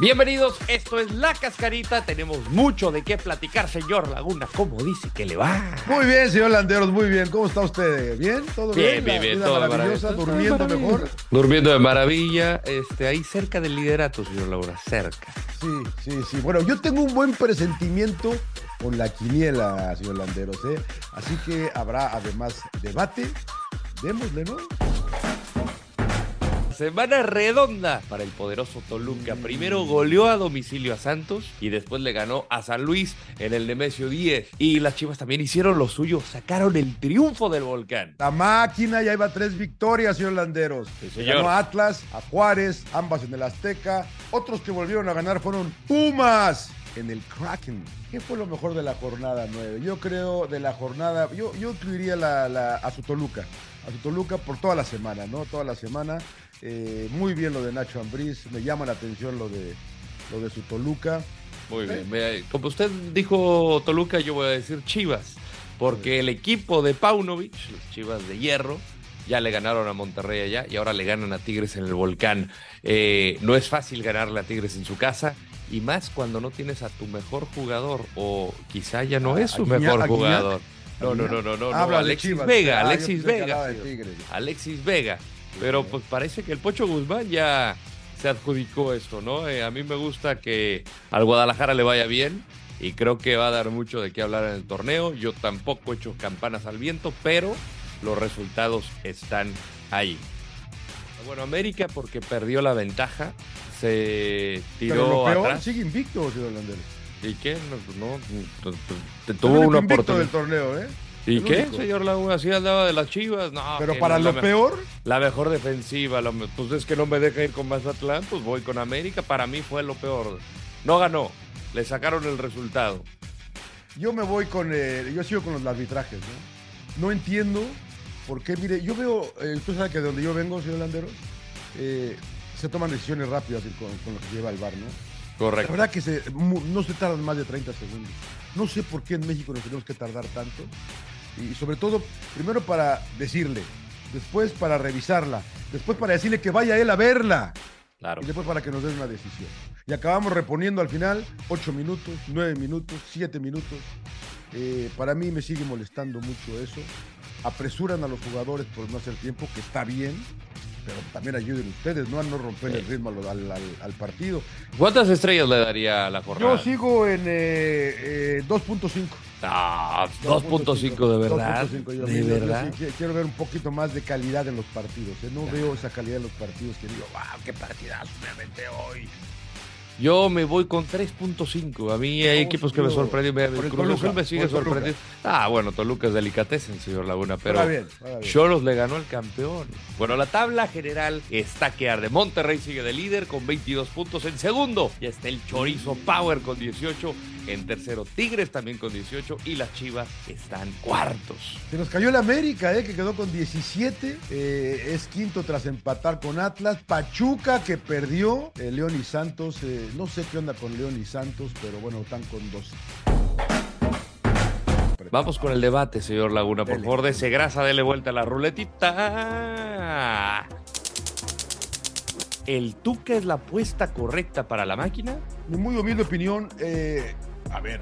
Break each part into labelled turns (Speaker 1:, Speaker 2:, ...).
Speaker 1: Bienvenidos, esto es La Cascarita. Tenemos mucho de qué platicar, señor Laguna. ¿Cómo dice que le va?
Speaker 2: Muy bien, señor Landeros, muy bien. ¿Cómo está usted? ¿Bien? ¿Todo bien?
Speaker 1: Bien, bien, bien, todo
Speaker 2: maravillosa, durmiendo
Speaker 1: Todo
Speaker 2: mejor.
Speaker 1: Durmiendo de maravilla, este, ahí cerca del liderato, señor Laguna, cerca.
Speaker 2: Sí, sí, sí. Bueno, yo tengo un buen presentimiento con la quiniela, señor Landeros, ¿eh? Así que habrá además debate. Démosle, ¿no?
Speaker 1: Semana redonda para el poderoso Toluca. Primero goleó a domicilio a Santos y después le ganó a San Luis en el Nemesio 10. Y las Chivas también hicieron lo suyo, sacaron el triunfo del volcán.
Speaker 2: La máquina ya iba tres victorias, señor Landeros.
Speaker 1: Sí,
Speaker 2: Se
Speaker 1: señor.
Speaker 2: ganó a Atlas, a Juárez, ambas en el Azteca. Otros que volvieron a ganar fueron Pumas en el Kraken. ¿Qué fue lo mejor de la jornada 9? Yo creo de la jornada, yo, yo incluiría la, la- a su Toluca. A su Toluca por toda la semana, ¿no? Toda la semana. Eh, muy bien lo de Nacho Ambriz. Me llama la atención lo de, lo de su Toluca.
Speaker 1: Muy bien. vea, Como usted dijo Toluca, yo voy a decir Chivas. Porque el equipo de Paunovic, los Chivas de Hierro, ya le ganaron a Monterrey allá y ahora le ganan a Tigres en el volcán. Eh, no es fácil ganarle a Tigres en su casa. Y más cuando no tienes a tu mejor jugador. O quizá ya no
Speaker 2: ¿A-
Speaker 1: es su mejor jugador. No, no, no, no, no. Alexis. Vega,
Speaker 2: Ah,
Speaker 1: Alexis Vega. Alexis Vega. Pero pues parece que el Pocho Guzmán ya se adjudicó esto, ¿no? Eh, a mí me gusta que al Guadalajara le vaya bien y creo que va a dar mucho de qué hablar en el torneo. Yo tampoco he hecho campanas al viento, pero los resultados están ahí. Bueno, América porque perdió la ventaja, se
Speaker 2: Pero
Speaker 1: tiró
Speaker 2: lo peor,
Speaker 1: atrás.
Speaker 2: sigue invicto, señor Landeros.
Speaker 1: ¿Y qué? No, no,
Speaker 2: El
Speaker 1: tuvo una oportunidad.
Speaker 2: del torneo, ¿eh?
Speaker 1: ¿Y
Speaker 2: el
Speaker 1: qué,
Speaker 2: único.
Speaker 1: señor Laguna? Así andaba de las chivas. No,
Speaker 2: Pero para
Speaker 1: la
Speaker 2: lo peor,
Speaker 1: La mejor defensiva, la pues es que no me deja ir con Mazatlán, pues voy con América. Para mí fue lo peor. No ganó, le sacaron el resultado.
Speaker 2: Yo me voy con, eh, yo sigo con los arbitrajes, ¿no? No entiendo por qué, mire, yo veo, eh, usted sabe que de donde yo vengo, señor Landeros, eh, se toman decisiones rápidas con, con lo que lleva el bar, ¿no? La
Speaker 1: Correcto.
Speaker 2: verdad que se, no se tardan más de 30 segundos. No sé por qué en México nos tenemos que tardar tanto. Y sobre todo, primero para decirle, después para revisarla, después para decirle que vaya él a verla.
Speaker 1: Claro.
Speaker 2: Y después para que nos den una decisión. Y acabamos reponiendo al final 8 minutos, 9 minutos, 7 minutos. Eh, para mí me sigue molestando mucho eso. Apresuran a los jugadores por no hacer tiempo, que está bien, pero también ayuden ustedes, ¿no? A no romper el ritmo al, al- partido.
Speaker 1: ¿Cuántas estrellas le daría a la jornada?
Speaker 2: Yo sigo en eh, eh, 2.5.
Speaker 1: Ah, 2.5 de verdad.
Speaker 2: 2.5, yo-
Speaker 1: De verdad.
Speaker 2: sí qui- quiero ver un poquito más de calidad en los partidos. ¿eh? No veo esa calidad en los partidos que digo, wow, qué partidazo me hoy.
Speaker 1: Yo me voy con 3.5. A mí hay equipos que me sorprenden. Me-
Speaker 2: el
Speaker 1: Cruz
Speaker 2: Toluca,
Speaker 1: Azul me sigue
Speaker 2: el
Speaker 1: sorprendiendo. Ah, bueno, Toluca es delicatessen, señor Laguna, pero
Speaker 2: bien, bien.
Speaker 1: Cholos le ganó al campeón. Bueno, la tabla general está que arde. Monterrey sigue de líder con 22 puntos. En segundo ya está el Chorizo Power con 18. En tercero Tigres también con 18. Y las Chivas están cuartos.
Speaker 2: Se nos cayó el América, ¿eh? que quedó con 17. eh, es quinto tras empatar con Atlas. Pachuca que perdió. eh, León y Santos. eh, no sé qué onda con León y Santos, pero bueno, están con 12.
Speaker 1: Vamos con el debate, señor Laguna. Por
Speaker 2: Dele.
Speaker 1: favor, dese grasa, dele vuelta a la ruletita. ¿El Tuca es la apuesta correcta para la máquina?
Speaker 2: Mi muy humilde opinión, eh, a ver,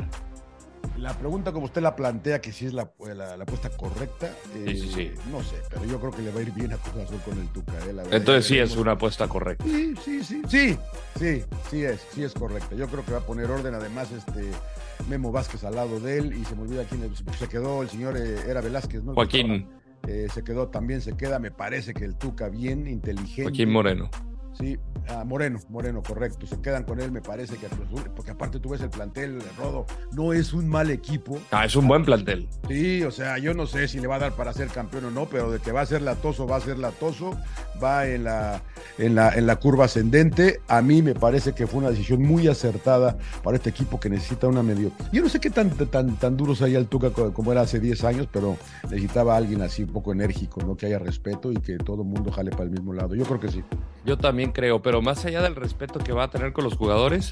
Speaker 2: la pregunta como usted la plantea, que si es la, la- la apuesta correcta, eh,
Speaker 1: Sí, sí, sí.
Speaker 2: no sé, pero yo creo que le va a ir bien a Cruz Azul con el Tuca. eh, la.
Speaker 1: Entonces sí es una apuesta correcta.
Speaker 2: Sí, sí, sí, sí, sí, sí es, sí es correcta. Yo creo que va a poner orden, además, este Memo Vázquez al lado de él y se me olvida quién es, se quedó el señor eh, era Velázquez, ¿no?
Speaker 1: Joaquín,
Speaker 2: Eh, se quedó, también se queda, me parece que el Tuca bien, inteligente.
Speaker 1: Joaquín Moreno.
Speaker 2: Sí, ah, Moreno, Moreno, correcto. Se quedan con él, me parece que a Cruz Azul, porque aparte tú ves el plantel, Rodo, no es un mal equipo.
Speaker 1: Ah, es un buen plantel.
Speaker 2: Sí, o sea, yo no sé si le va a dar para ser campeón o no, pero de que va a ser latoso, va a ser latoso, va en la, en la, en la curva ascendente. A mí me parece que fue una decisión muy acertada para este equipo que necesita una medio. Yo no sé qué tan, tan, tan duros hay al Tuca co- como era hace 10 años, pero necesitaba a alguien así un poco enérgico, ¿no? Que haya respeto y que todo el mundo jale para el mismo lado. Yo creo que sí.
Speaker 1: Yo también creo, pero más allá del respeto que va a tener con los jugadores,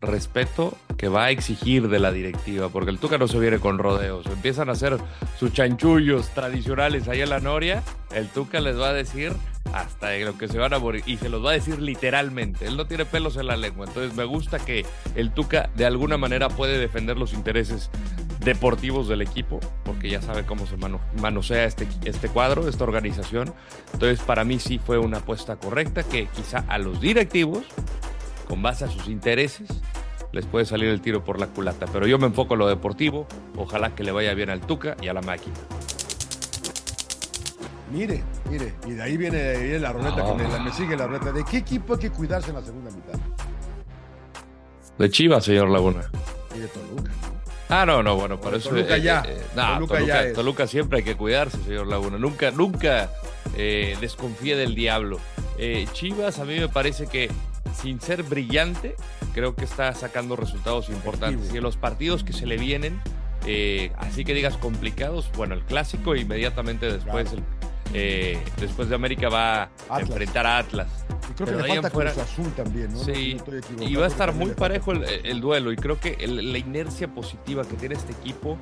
Speaker 1: respeto que va a exigir de la directiva, porque el Tuca no se viene con rodeos. Empiezan a hacer sus chanchullos tradicionales ahí en la Noria, el Tuca les va a decir hasta lo que se van a morir. Y se los va a decir literalmente. Él no tiene pelos en la lengua. Entonces me gusta que el Tuca de alguna manera puede defender los intereses deportivos del equipo, porque ya sabe cómo se manosea este, este cuadro, esta organización. Entonces para mí sí fue una apuesta correcta que quizá a los directivos, con base a sus intereses, les puede salir el tiro por la culata. Pero yo me enfoco en lo deportivo. Ojalá que le vaya bien al Tuca y a la máquina.
Speaker 2: Mire, mire, y de ahí viene, la ruleta con él, me sigue la ruleta. ¿De qué equipo hay que cuidarse en la segunda mitad?
Speaker 1: De Chivas, señor Laguna.
Speaker 2: Y de Toluca.
Speaker 1: Ah, no, no, bueno, por eso.
Speaker 2: Toluca ya.
Speaker 1: Eh, eh, Toluca, siempre hay que cuidarse, señor Laguna. Nunca, nunca eh, desconfíe del diablo. Chivas, a mí me parece que sin ser brillante, creo que está sacando resultados importantes. Y en los partidos que se le vienen, así que digas complicados, bueno, el clásico inmediatamente después el eh, después de América va a enfrentar a Atlas.
Speaker 2: Y creo que le falta Cruz Azul también, ¿no?
Speaker 1: Sí, y va a estar muy parejo el, duelo. Y creo que la inercia positiva que tiene este equipo,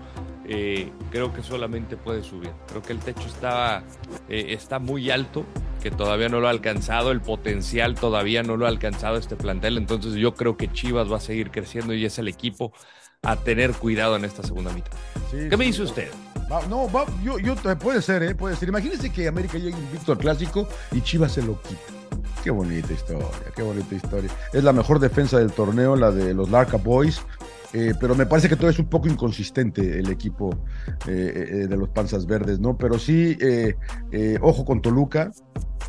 Speaker 1: eh, creo que solamente puede subir. Creo que el techo está, eh, está muy alto, que todavía no lo ha alcanzado. El potencial todavía no lo ha alcanzado este plantel. Entonces yo creo que Chivas va a seguir creciendo y es el equipo a tener cuidado en esta segunda mitad. ¿Qué me dice usted?
Speaker 2: No, yo, yo, puede ser, ¿eh? Puede ser. Imagínense que América llegue invicto al clásico y Chivas se lo quita. Qué bonita historia, qué bonita historia. Es la mejor defensa del torneo, la de los Larca Boys. Eh, pero me parece que todo es un poco inconsistente el equipo eh, de los Panzas Verdes, ¿no? Pero sí, ojo con Toluca,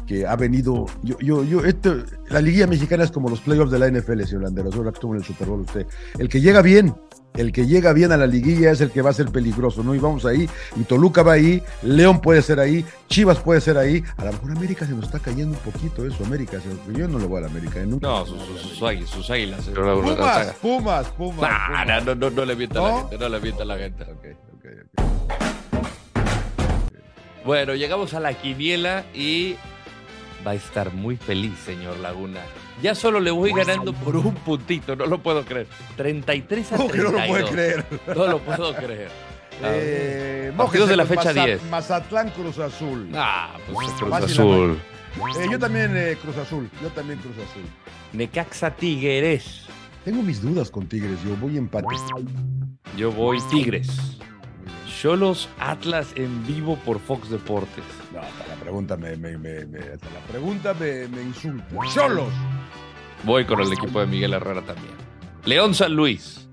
Speaker 2: que ha venido. Yo, yo, yo, este, la liguilla mexicana es como los playoffs de la NFL, señor Landeros, ahora que estuvo en el Super Bowl usted. El que llega bien el que llega bien a la liguilla es el que va a ser peligroso, ¿no? Y vamos ahí, y Toluca va ahí, León puede ser ahí, Chivas puede ser ahí, a lo mejor América se nos está cayendo un poquito eso, América, yo no le voy a la América, ¿eh? nunca.
Speaker 1: No, sus, sus, sus, águilas.
Speaker 2: Pumas, Pumas, Pumas,
Speaker 1: No, no, no, le mienta a la gente, no le mienta a la gente. Okay, okay, bueno, llegamos a la quiniela y va a estar muy feliz, señor Laguna. Ya solo le voy ganando por un puntito, no lo puedo creer. 33 a 32.
Speaker 2: No lo puedo creer.
Speaker 1: No lo puedo creer.
Speaker 2: Eh,
Speaker 1: Partidos de la fecha 10.
Speaker 2: Mazatlán Cruz Azul.
Speaker 1: Ah, pues Cruz Azul.
Speaker 2: Eh, yo también eh, Cruz Azul. Yo también Cruz Azul.
Speaker 1: Necaxa Tigres.
Speaker 2: Tengo mis dudas con Tigres. Yo voy empate.
Speaker 1: Yo voy Tigres. Cholos Atlas en vivo por Fox Deportes.
Speaker 2: No, hasta la pregunta me, me, me, hasta la pregunta me, me insulta. Cholos.
Speaker 1: Voy con el equipo de Miguel Herrera también. León San Luis.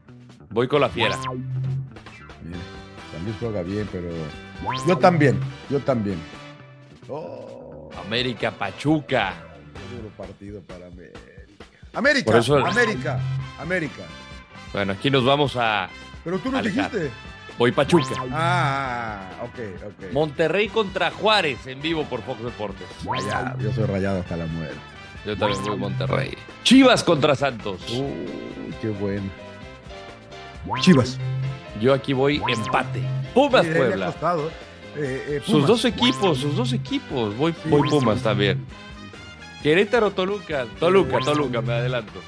Speaker 1: Voy con la fiera.
Speaker 2: Bien. San Luis juega bien, pero. Yo también. Yo también.
Speaker 1: Oh. América Pachuca.
Speaker 2: Duro partido para América. América. América. América.
Speaker 1: Bueno, aquí nos vamos a.
Speaker 2: Pero tú no dijiste.
Speaker 1: Voy Pachuca.
Speaker 2: Ah, ok, ok.
Speaker 1: Monterrey contra Juárez en vivo por Fox Deportes.
Speaker 2: Rayado, yo soy rayado hasta la muerte.
Speaker 1: Yo también voy Monterrey. Chivas contra Santos.
Speaker 2: Uy, qué bueno. Chivas.
Speaker 1: Yo aquí voy empate. Pumas Puebla. ¿eh? Eh, sus dos equipos, sus dos equipos. Voy, voy Pumas también. Querétaro, Toluca. Toluca, Toluca, me adelanto.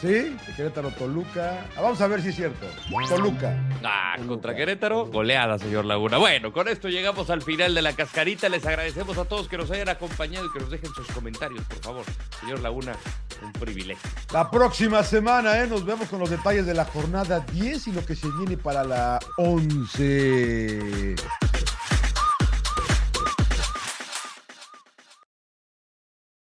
Speaker 2: Sí, Querétaro, Toluca. Ah, vamos a ver si es cierto. Toluca.
Speaker 1: Ah, contra Querétaro, goleada, señor Laguna. Bueno, con esto llegamos al final de la cascarita. Les agradecemos a todos que nos hayan acompañado y que nos dejen sus comentarios, por favor. Señor Laguna, un privilegio.
Speaker 2: La próxima semana, ¿eh? Nos vemos con los detalles de la jornada 10 y lo que se viene para la 11.